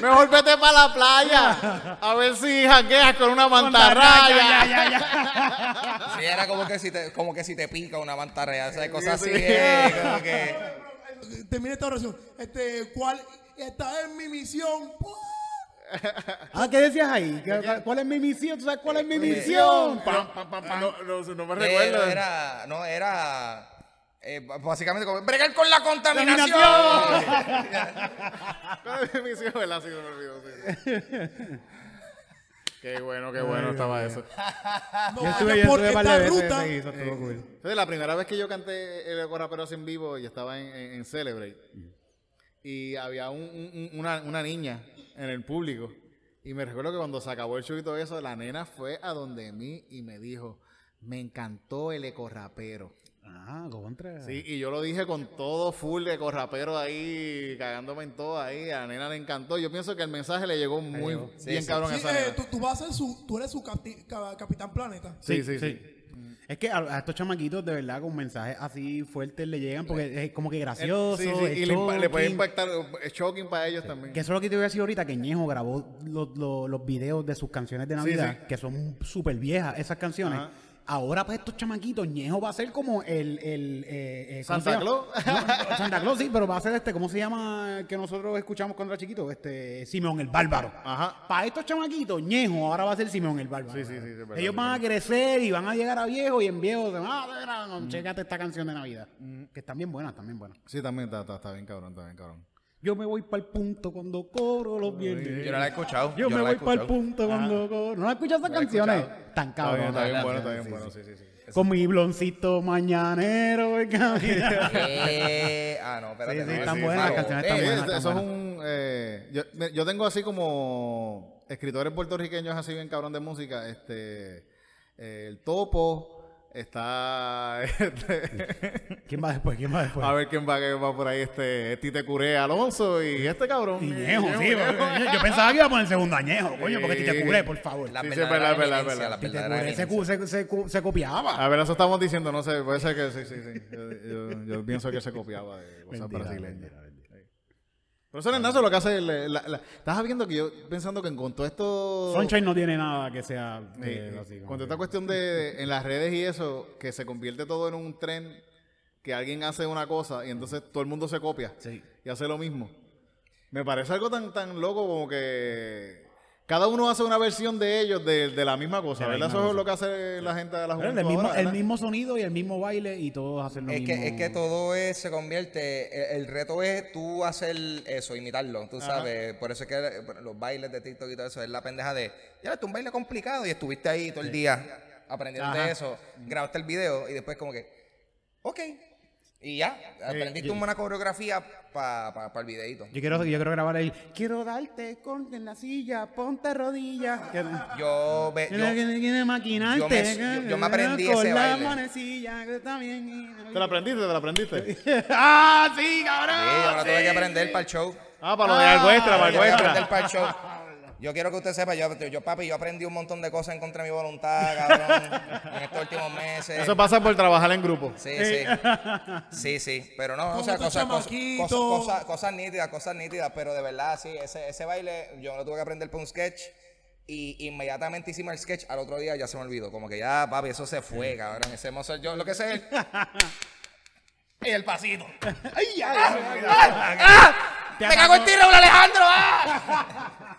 Mejor vete para la playa a ver si hackeas con una mantarraya. Ya, ya, ya. Sí, era como que si te, como que si te pica una mantarraya, o sea, cosas Sí, así. sí. eh, como que... Termina esta oración. Este, ¿cuál? Esta es mi misión. Ah, ¿qué decías ahí? ¿Qué- ¿Cuál es mi misión? ¿Tú sabes cuál es mi Misión. misión? Pam, pam, pam, pam. No, no, no me Eh, recuerdo. era, no, era eh, básicamente como bregar con la contaminación. ¿Cuál es mi misión? ¿Verdad? Sí, se me olvidó, sí. Qué bueno, qué bueno estaba eso. No Yo estuve, yo por estuve par de esta veces ruta. eso estuvo cool. Entonces, la primera vez que yo canté el Eco Rapero así en vivo y estaba en, en, en Celebrate, y había un- un- un- una, una niña en el público, y me recuerdo que cuando se acabó el show y todo eso, la nena fue a donde mí y me dijo, me encantó el Eco Rapero. Ah, contra. Sí, y yo lo dije con todo full de corrapero ahí, cagándome en todo ahí. A la nena le encantó. Yo pienso que el mensaje le llegó muy Sí, bien sí. cabrón a Sí, esa eh, nena. tú, tú vas a ser su, tú eres su capti- ca- capitán planeta. Sí, sí, sí. Es que a, a estos chamaquitos, de verdad, con mensajes así fuertes le llegan porque es como que gracioso. Sí, sí, es y le, impa- le puede shocking. impactar, es shocking para ellos también. Que eso es lo que te voy a decir ahorita, que Ñejo grabó los, los, los videos de sus canciones de Navidad, sí. que son súper viejas esas canciones. Ajá. Ahora, pues, estos chamaquitos, Ñejo va a ser como el. el eh, eh, ¿cómo Santa? No, Santa Claus, sí, pero va a ser este, ¿cómo se llama que nosotros escuchamos cuando era chiquito? Este, Simeón el Bárbaro. Ajá. Para estos chamaquitos, Ñejo ahora va a ser Simeón el Bárbaro. Sí, sí, sí, sí, es verdad, Ellos sí, van a crecer y van a llegar a viejo y en viejo se van a ver, no, chécate esta canción de Navidad. Que están bien buenas, también buenas. Sí, también está, está, está bien cabrón, está bien cabrón. Yo me voy para el punto cuando cobro los viernes. Yo no la he escuchado. Yo, me la voy para el punto cuando cobro. ¿No has escuchado esas canciones? Tan cabrón. está bien bueno, está bien bueno, sí, sí, sí. Con mi bloncito mañanero en. Eh, ah, no, espérate. Sí, sí, no, están buenas, las canciones Eh, están Sí, buenas, eso están eso es un... eh, yo, yo tengo así como escritores puertorriqueños así bien cabrón de música. Este, eh, el Topo, está... este, ¿Quién va después? ¿Quién va después? a ver quién va, quién va por ahí. Este, Tite Curé Alonso y este cabrón. Y Ñejo, sí. Yo, yo pensaba que iba a poner segundo añejo, coño, porque te cubre, por favor. La Sí, sí, verdadera verdad, verdad, Tite Curé se, se, se, copiaba. A ver, eso estamos diciendo, no sé, puede ser que sí, sí, sí. Yo, yo- yo pienso que se copiaba de cosas brasileñas. Mentira, mentira. Pero eso no es nada, eso es lo que hace. la- la- Estás viendo que yo pensando que con todo esto. Sunshine no tiene nada que sea Sí, eh, sí. así. esta cuestión de en las redes y eso, que se convierte todo en un tren que alguien hace una cosa y entonces todo el mundo se copia Sí. y hace lo mismo. Me parece algo tan tan loco como que cada uno hace una versión de ellos de, de la misma cosa, De la ¿verdad? misma Eso es lo que hace la gente de la juventud el, mismo, ahora, el mismo sonido y el mismo baile y todos hacen lo Es mismo. que, es que todo es, se convierte, el, el reto es tú hacer eso, imitarlo, tú sabes, por eso es que bueno, los bailes de TikTok y todo eso es la pendeja de, ya ves, un baile complicado y estuviste ahí todo el día aprendiendo de eso, grabaste el video y después como que, ok, y ya, aprendiste una coreografía para el videito. Yo quiero, yo quiero grabar ahí. Quiero darte con en la silla, ponte rodillas. Yo, ve, yo, maquinarte, yo me- yo- yo me aprendí con ese la baile. manecilla, que está bien. ¿Te la aprendiste? ¿Te la aprendiste? ¡Ah, sí, cabrón! sí, yo la tuve que aprender para el show. Ah, para lo de Algoestra, para Yo Yo quiero que usted sepa, yo, yo, papi, yo aprendí un montón de cosas en contra de mi voluntad, cabrón, en estos últimos meses. Eso pasa por trabajar en grupo. Sí, sí. Sí, sí. Pero no, o sea, cosas, cosas, cosas, cosas- cosas nítidas, cosas nítidas, pero de verdad, sí, ese, ese baile yo lo tuve que aprender por un sketch. Y inmediatamente hicimos el sketch, al otro día ya se me olvidó. Como que ya, papi, eso se fue, cabrón. Ese mozo, yo lo que sé es. y el pasito. ¡Ay, ay, ay! ay, ¡Ah! ¡Me cago en ti, Raúl Alejandro! ¡Ah!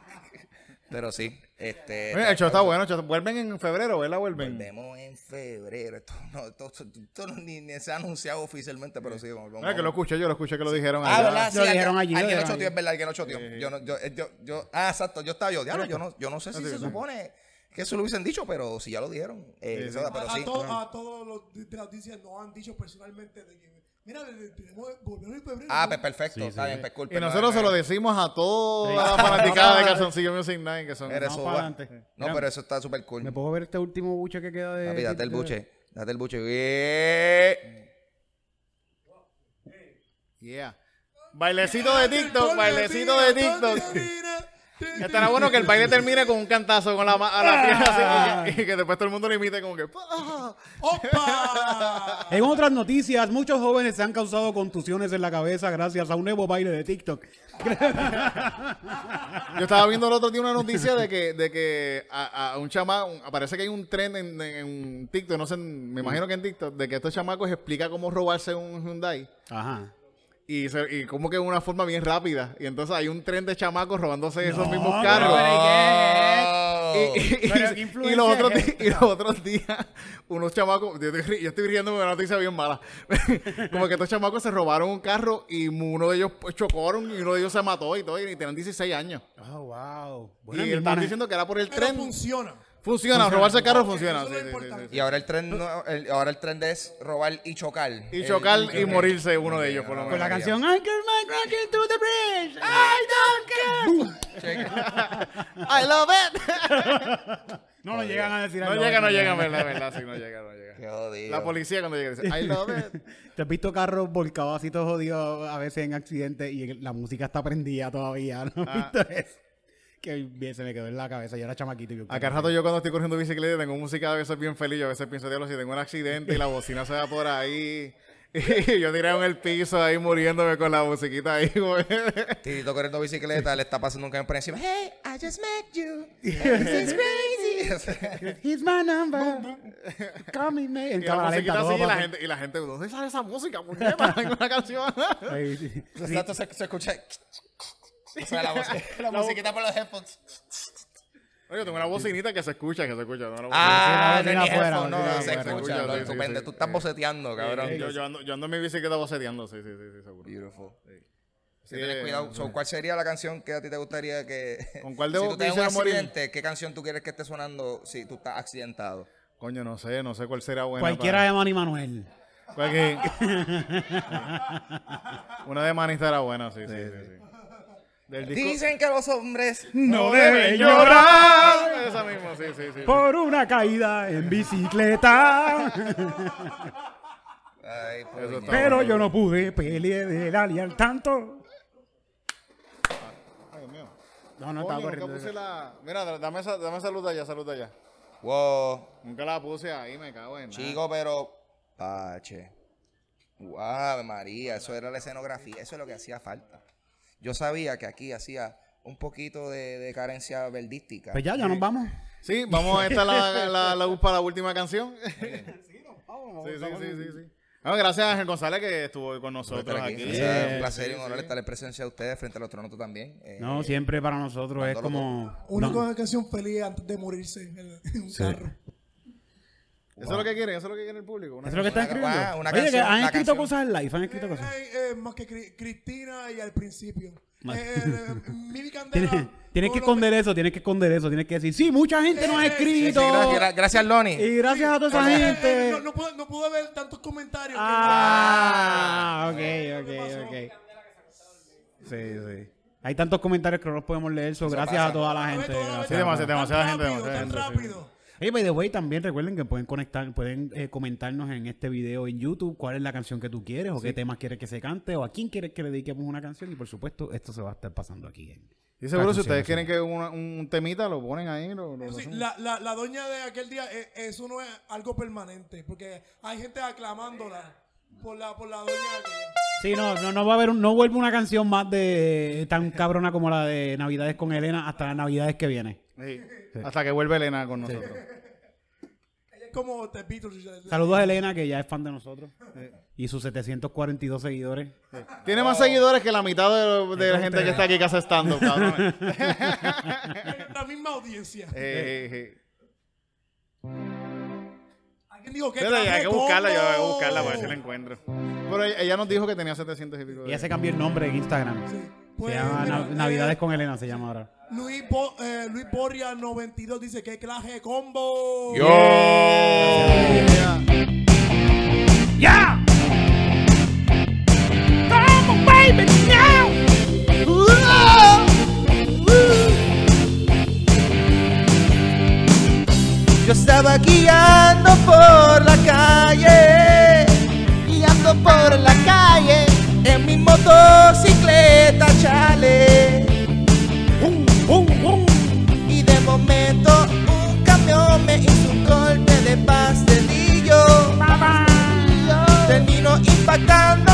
Pero sí, este. Oye, el show está bueno. show- Vuelven en febrero, ¿verdad? Vuelven. Volvemos en febrero. Esto, no, esto, esto no- ni, ni se ha anunciado oficialmente, pero sí, vamos. Mira, que lo escuché, yo lo escuché que lo dijeron Ah, allá. ¿verdad? Sí, Lo dijeron allí, Alguien lo dijeron choteó, allí. es verdad, alguien lo choteó. Yo, no, yo, yo, yo, ah, exacto, yo estaba yo, diablo, yo no, yo no sé si se supone que eso lo hubiesen dicho, pero si ya lo dijeron. Eh, pero a, sí. a to- a todos los de de la audiencia nos han dicho personalmente de que, mira, en febrero. Ah, ¿no? pues perfecto, está bien, pues cool, Y nosotros se lo decimos a toda la fanaticada de Calzoncillo Music Night, que son... Eres. No, Mira, pero eso está súper cool. ¿Me puedo ver este último buche que queda de. Papi, date el buche, date el buche. Bien. Yeah. Bailecito de TikTok, bailecito de TikTok. Estará bueno que el baile termine con un cantazo con la, ma- a la pierna así y que, y que después todo el mundo lo imite como que... ¡ah! ¡Opa! En otras noticias, muchos jóvenes se han causado contusiones en la cabeza gracias a un nuevo baile de TikTok. Yo estaba viendo el otro día una noticia de que, de que a, a un chamaco, parece que hay un tren en, en TikTok, no sé, me imagino que en TikTok, de que estos chamacos explica cómo robarse un Hyundai. Ajá. Y, se- y como que de una forma bien rápida. Y entonces hay un tren de chamacos robándose esos mismos no, carros. Oh. Y, y- y- Pero, ¿qué y influencia los otros es y los otros días, unos chamacos, yo estoy, yo estoy riendo de una noticia bien mala. Como que estos chamacos se robaron un carro y uno de ellos pues, chocaron y uno de ellos se mató y todo, y tenían 16 años. Oh, wow. y Bueno, están diciendo que era por el Pero tren. funciona. Funciona, robarse el carro funciona. sí, sí, sí. Y ahora el tren, no- el- ahora el tren es robar y chocar. Y chocar el- y morirse uno de ellos, por lo Con Con menos. la canción I can make rocking to the bridge. I don't care. I love it. No lo llegan a decir. No I love llega, it, no llega, verdad, verdad, sí, no llega, no llega. Qué jodido. La policía cuando llega dice, I love it. ¿Te has visto carros volcados así todos jodidos a veces en accidentes y la música está prendida todavía? ¿No has Ah. visto eso? Que bien se me quedó en la cabeza. Yo era chamaquito. Y Acá rato yo cuando estoy corriendo bicicleta tengo música a veces bien feliz, yo a veces pienso, diablo, si tengo un accidente y la bocina se va por ahí, Y yo tiré en el piso ahí muriéndome con la musiquita ahí, güey. Tito corriendo bicicleta, le está pasando un camión por encima. Hey, I just met you. This is crazy. He's my number. Call me, man. En Y la cámara musiquita lenta, así, todo y la pasa. gente, y la gente, ¿dónde sale esa música? puñeta? En una canción. Ahí, sí. Exacto, se, se escucha. La, voz, la musiquita por los headphones. Oye, tengo una bocinita que se escucha, que se escucha. No, una Ah, no, afuera, no, no, se escucha. sí, lo- sí, tu sí, pende- sí. Tú estás boceteando, cabrón. Yo, yo, ando, yo ando en mi bicicleta boceteando, sí, sí, sí, sí, seguro. Beautiful. Sí, Sí, tenés eh, cuidado. So, ¿Cuál sería la canción que a ti te gustaría que... ¿Con cuál de si vos tú tienes un quisieras morir? accidente, ¿qué canción tú quieres que esté sonando si tú estás accidentado? Coño, no sé, no sé cuál será buena. Cualquiera de Manny Manuel. para- ¿Cuál que- Una de Manista era buena, sí, sí, sí. sí. Del disco... Dicen que los hombres... No deben llorar. Esa misma, sí, sí, sí. por una caída en bicicleta. Ay, está Pero bueno. yo no pude pelear al tanto. Ay, Dios mío. No, no, Coño, estaba corriendo. puse la... Mira, dame, esa- dame salud allá, salud allá. Wow, Nunca la puse ahí, me cago en nada. chico, pero... Pache. Guau, María, eso era la escenografía, eso es lo que hacía falta. Yo sabía que aquí hacía un poquito de, de carencia verdística. Pues ya, ya nos vamos. Sí, vamos a esta la, la, la, para la última canción. Sí, sí, sí, sí, sí. Bueno, gracias a Ángel González que estuvo con por nosotros aquí. aquí. Sí, Es un sí, placer y un honor estar en presencia de ustedes frente al otro noto también. Eh, No, siempre para nosotros es como. Una no, canción feliz antes de morirse en un carro. Eso es lo que quieren, eso es lo que quiere el público. una Eso es lo que están Una- escribiendo. una Oye, que canción, han una escrito canción. cosas en live, han escrito cosas. Eh, eh, más que Cri- Cristina y al principio. Eh, eh, Mili Candela. Tienes, que esconder eso, tienes que esconder eso, tienes que decir, sí, mucha gente nos ha Eh, eh, sí, sí, sí, escrito. gra- gra- gracias, Loni. Y gracias a toda esa Eh, eh, gente. no, no pude, no pude ver tantos comentarios. que- Ah, ok, ok, ok. Sí, sí. Hay tantos comentarios que no los podemos leer, gracias a toda la gente. gracias. Sí, demasiada gente, demasiada gente, rápido. Hey, by the way, también recuerden que pueden conectar, pueden eh, comentarnos en este video en YouTube cuál es la canción que tú quieres o qué temas quieres que se cante o a quién quieres que le dediquemos una canción y por supuesto esto se va a estar pasando aquí. En, Y seguro si ustedes quieren que una- un temita lo ponen ahí. Lo, lo Sí, hacen. la, la, la doña de aquel día, eh, eso no es algo permanente, porque hay gente aclamándola por la, por la doña aquella. Sí, no, no, no va a haber, un- no vuelve una canción más de tan cabrona como la de Navidades con Elena hasta las Navidades que viene. Sí. Hasta que vuelve Elena con nosotros. Ella es como The Beatles. Saludos a Elena, que ya es fan de nosotros. Y sus 742 seguidores. Tiene más seguidores que la mitad de, de la gente que está aquí que hace stand-up, cabrón. La misma audiencia. Eh, eh, eh. Alguien dijo que Espérate, hay que buscarla, yo voy a buscarla para ver si la encuentro. Pero ella, ella nos dijo que tenía 700 y pico. de- Ella se cambió el nombre en Instagram. Sí. Se Pues, llama mira, Nav- eh, Navidades con Elena, se llama ahora. Luis, Bo- eh, Luis Borria 92 dice que clase combo. Yo. ¡Ya! Come on, baby, now! Yo estaba guiando por la calle, Guiando por la calle. en mi motocicleta, chale. patando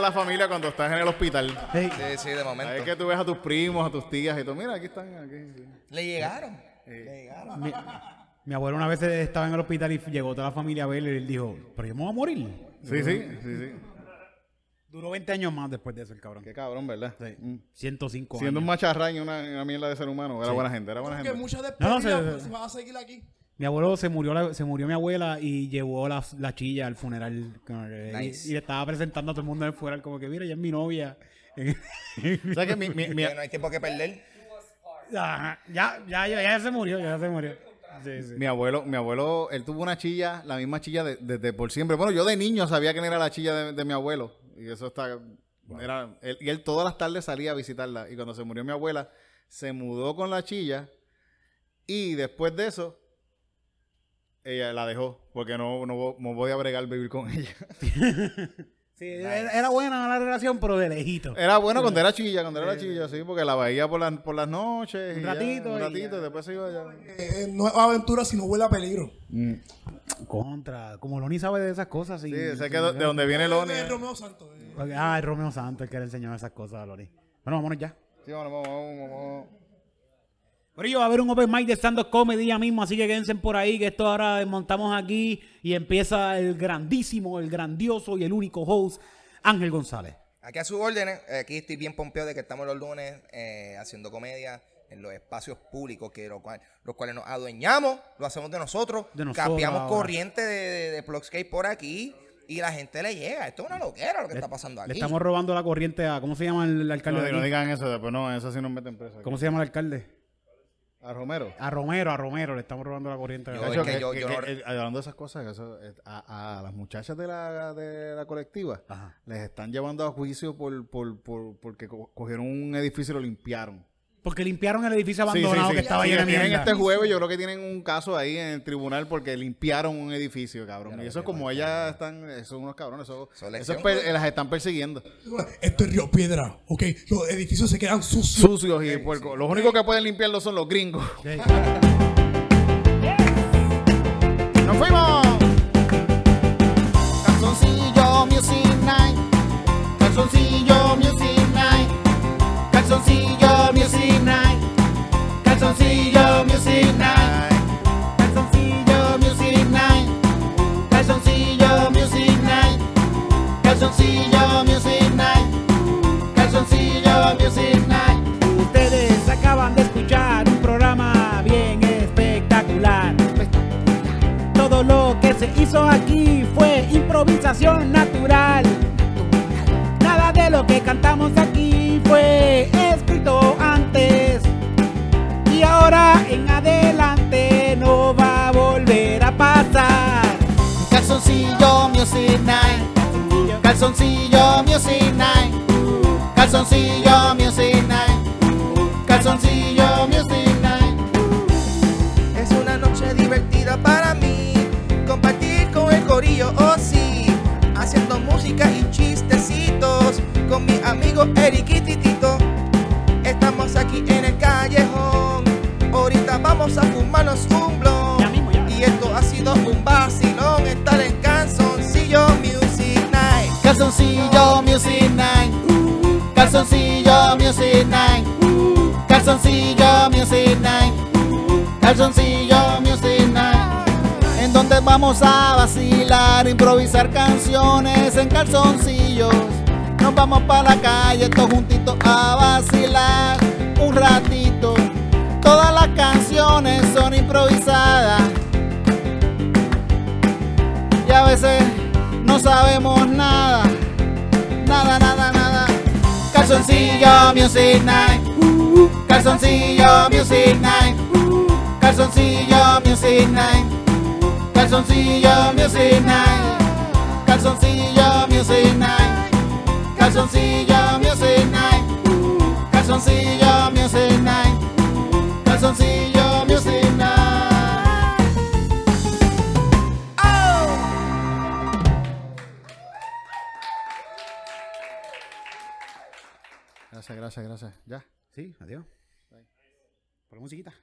a la familia cuando estás en el hospital. Hey, Sí, sí, de Ahí es que tú ves a tus primos, a tus tías y tú, mira, aquí están. Aquí, sí. Le llegaron. Le llegaron. mi, mi abuelo una vez estaba en el hospital y llegó toda la familia a verlo y él dijo, pero yo me voy a morir. Sí, sí, sí, sí. Duró 20 años más después de eso el cabrón. Qué cabrón, ¿verdad? Sí. Mm. 105 Siendo un años. y una, una mierda de ser humano. Era Sí. buena gente, era buena gente. muchas No, no, despedidas se- pues, se van a seguir aquí. Mi abuelo se murió, la- se murió mi abuela y llevó la, la chilla al funeral. que- y- Nice. y, le estaba presentando a todo el mundo en el funeral como que, mira, ella es mi novia. ¿Sabes que mi, mi, mi- Que no hay tiempo que perder. Ajá, ya, ya, ya, ya se murió, ya se murió. Sí, sí. mi abuelo, mi abuelo, él tuvo una chilla, la misma chilla de- desde por siempre. Bueno, yo de niño sabía quién era la chilla de, de mi abuelo. Y eso está. Era, él- y él todas las tardes salía a visitarla. Y cuando se murió mi abuela, se mudó con la chilla. Y después de eso, ella la dejó. Porque no, no, no podía bregar vivir con ella. Sí, era, era buena la relación, pero de lejito. Era bueno cuando era chilla, cuando era chilla, sí, porque la veía por, las por las noches. Un y ya, ratito un ratito, y después se iba ya. Eh, no es aventura si no huele a peligro. Contra, como Loni sabe de esas cosas. Y, Sí, sé que de, de donde viene Loni. Es eh. Romeo Santos. eh. Ah, es Romeo Santos el que le enseñó esas cosas a Loni. Bueno, vámonos ya. Sí, bueno, vamos, vamos, vamos. Por ello va a haber un open mic de stand-up comedy ya mismo, así que quédense por ahí, que esto ahora montamos aquí y empieza el grandísimo, el grandioso y el único host, Ángel González. Aquí a sus órdenes, aquí estoy bien pompeado de que estamos los lunes eh, haciendo comedia en los espacios públicos, que lo cual- los cuales nos adueñamos, lo hacemos de nosotros, De nosotros capeamos ahora. corriente de, de, de por aquí y la gente le llega. Esto es una loquera lo que está pasando Le aquí. estamos robando la corriente a, ¿cómo se llama el alcalde No, de no digan eso, después no, eso sí nos meten preso. ¿Cómo se llama el alcalde? A Romero. A Romero, a Romero, le estamos robando la corriente. Yo- De es hecho, que que- yo- que- yo no- que, hablando de esas cosas, eso, eh, a, a las muchachas de la, de la colectiva Ajá. les están llevando a juicio por, por, por, porque co- cogieron un edificio y lo limpiaron. Porque limpiaron el edificio Sí, sí, abandonado sí. que estaba Sí, lleno de tienen mierda. este jueves, yo creo que tienen un caso ahí en el tribunal porque limpiaron un edificio, cabrón. Y eso es como ellas están, esos son unos cabrones, eso, eso per- las están persiguiendo. Esto es Río Piedra, ¿ok? Los edificios se quedan sucios. Sucios y puercos. Los únicos que pueden limpiarlo son los gringos. Improvisación natural. Nada de lo que cantamos aquí fue escrito antes. Y ahora en adelante no va a volver a pasar. Calzoncillo Music Night. Calzoncillo Music Night. Calzoncillo Music Night. Calzoncillo Music Night. Es una noche divertida para mí. Compartir con el corillo, oh sí. Con mi amigo Eric y Titito. Estamos aquí en el callejón. Ahorita vamos a fumarnos un blon. Ya mismo, ya. Y esto ha sido un vacilón. Estar en Canzoncillo Music Night. Calzoncillo Music Night. Calzoncillo Music Night. Calzoncillo Music Night. Calzoncillo Music Night. En donde vamos a vacilar, improvisar canciones en calzoncillos. Nos vamos para la calle todos juntitos a vacilar un ratito. Todas las canciones son improvisadas. Y a veces no sabemos nada. Nada, nada, nada. Calzoncillo Music Night. Calzoncillo Music Night. Calzoncillo Music Night. Calzoncillo Music Night. Calzoncillo Music Night. Calzoncillo Music Night. Calzoncillo Music Night. Calzoncillo Music Night. Gracias, gracias, gracias. Ya. Sí, adiós. Por la musiquita.